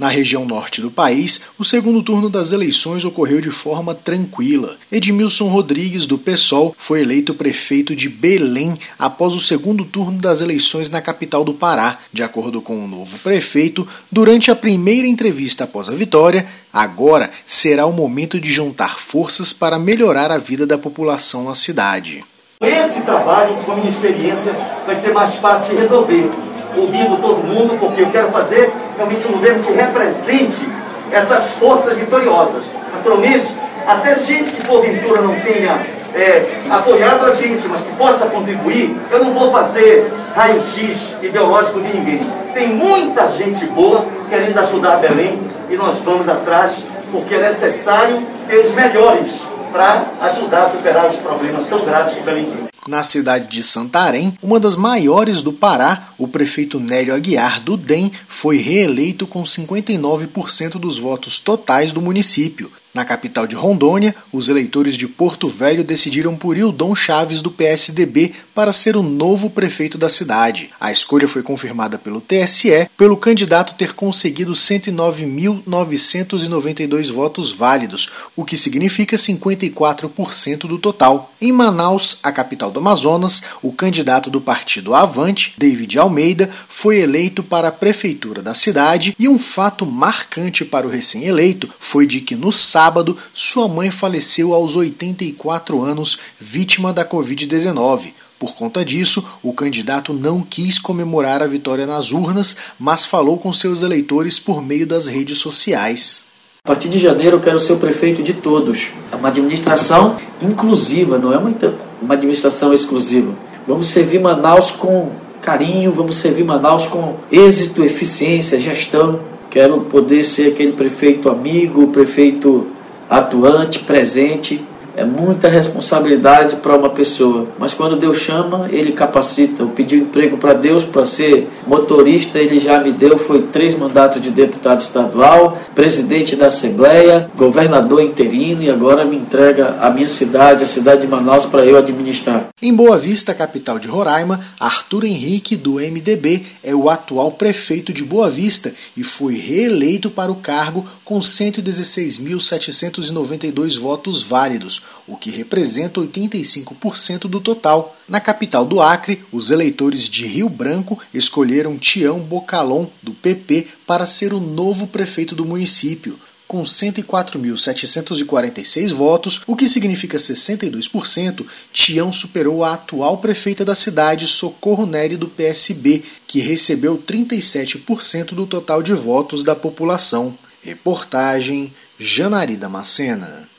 Na região norte do país, o segundo turno das eleições ocorreu de forma tranquila. Edmilson Rodrigues, do PSOL, foi eleito prefeito de Belém após o segundo turno das eleições na capital do Pará. De acordo com o novo prefeito, durante a primeira entrevista após a vitória, agora será o momento de juntar forças para melhorar a vida da população na cidade. Esse trabalho, com minha experiência, vai ser mais fácil de resolver ouvindo todo mundo, porque eu quero fazer realmente um governo que represente essas forças vitoriosas. Naturalmente, até gente que porventura não tenha é, apoiado a gente, mas que possa contribuir, eu não vou fazer raio-x ideológico de ninguém. Tem muita gente boa querendo ajudar Belém e nós vamos atrás, porque é necessário ter os melhores para ajudar a superar os problemas tão graves que Belém tem. Na cidade de Santarém, uma das maiores do Pará, o prefeito Nélio Aguiar do DEM foi reeleito com 59% dos votos totais do município. Na capital de Rondônia, os eleitores de Porto Velho decidiram por Ildon Chaves do PSDB para ser o novo prefeito da cidade. A escolha foi confirmada pelo TSE, pelo candidato ter conseguido 109.992 votos válidos, o que significa 54% do total. Em Manaus, a capital do Amazonas, o candidato do partido Avante, David Almeida, foi eleito para a prefeitura da cidade e um fato marcante para o recém-eleito foi de que no sábado sábado, sua mãe faleceu aos 84 anos, vítima da Covid-19. Por conta disso, o candidato não quis comemorar a vitória nas urnas, mas falou com seus eleitores por meio das redes sociais. A partir de janeiro eu quero ser o prefeito de todos. É uma administração inclusiva, não é uma, uma administração exclusiva. Vamos servir Manaus com carinho, vamos servir Manaus com êxito, eficiência, gestão. Quero poder ser aquele prefeito amigo, prefeito atuante, presente, é muita responsabilidade para uma pessoa, mas quando Deus chama, Ele capacita. Eu pedi um emprego para Deus para ser motorista, Ele já me deu. Foi três mandatos de deputado estadual, presidente da Assembleia, governador interino e agora me entrega a minha cidade, a cidade de Manaus, para eu administrar. Em Boa Vista, capital de Roraima, Arthur Henrique, do MDB, é o atual prefeito de Boa Vista e foi reeleito para o cargo com 116.792 votos válidos o que representa 85% do total. Na capital do Acre, os eleitores de Rio Branco escolheram Tião Bocalon, do PP, para ser o novo prefeito do município. Com 104.746 votos, o que significa 62%, Tião superou a atual prefeita da cidade, Socorro Nery, do PSB, que recebeu 37% do total de votos da população. Reportagem Janari Macena.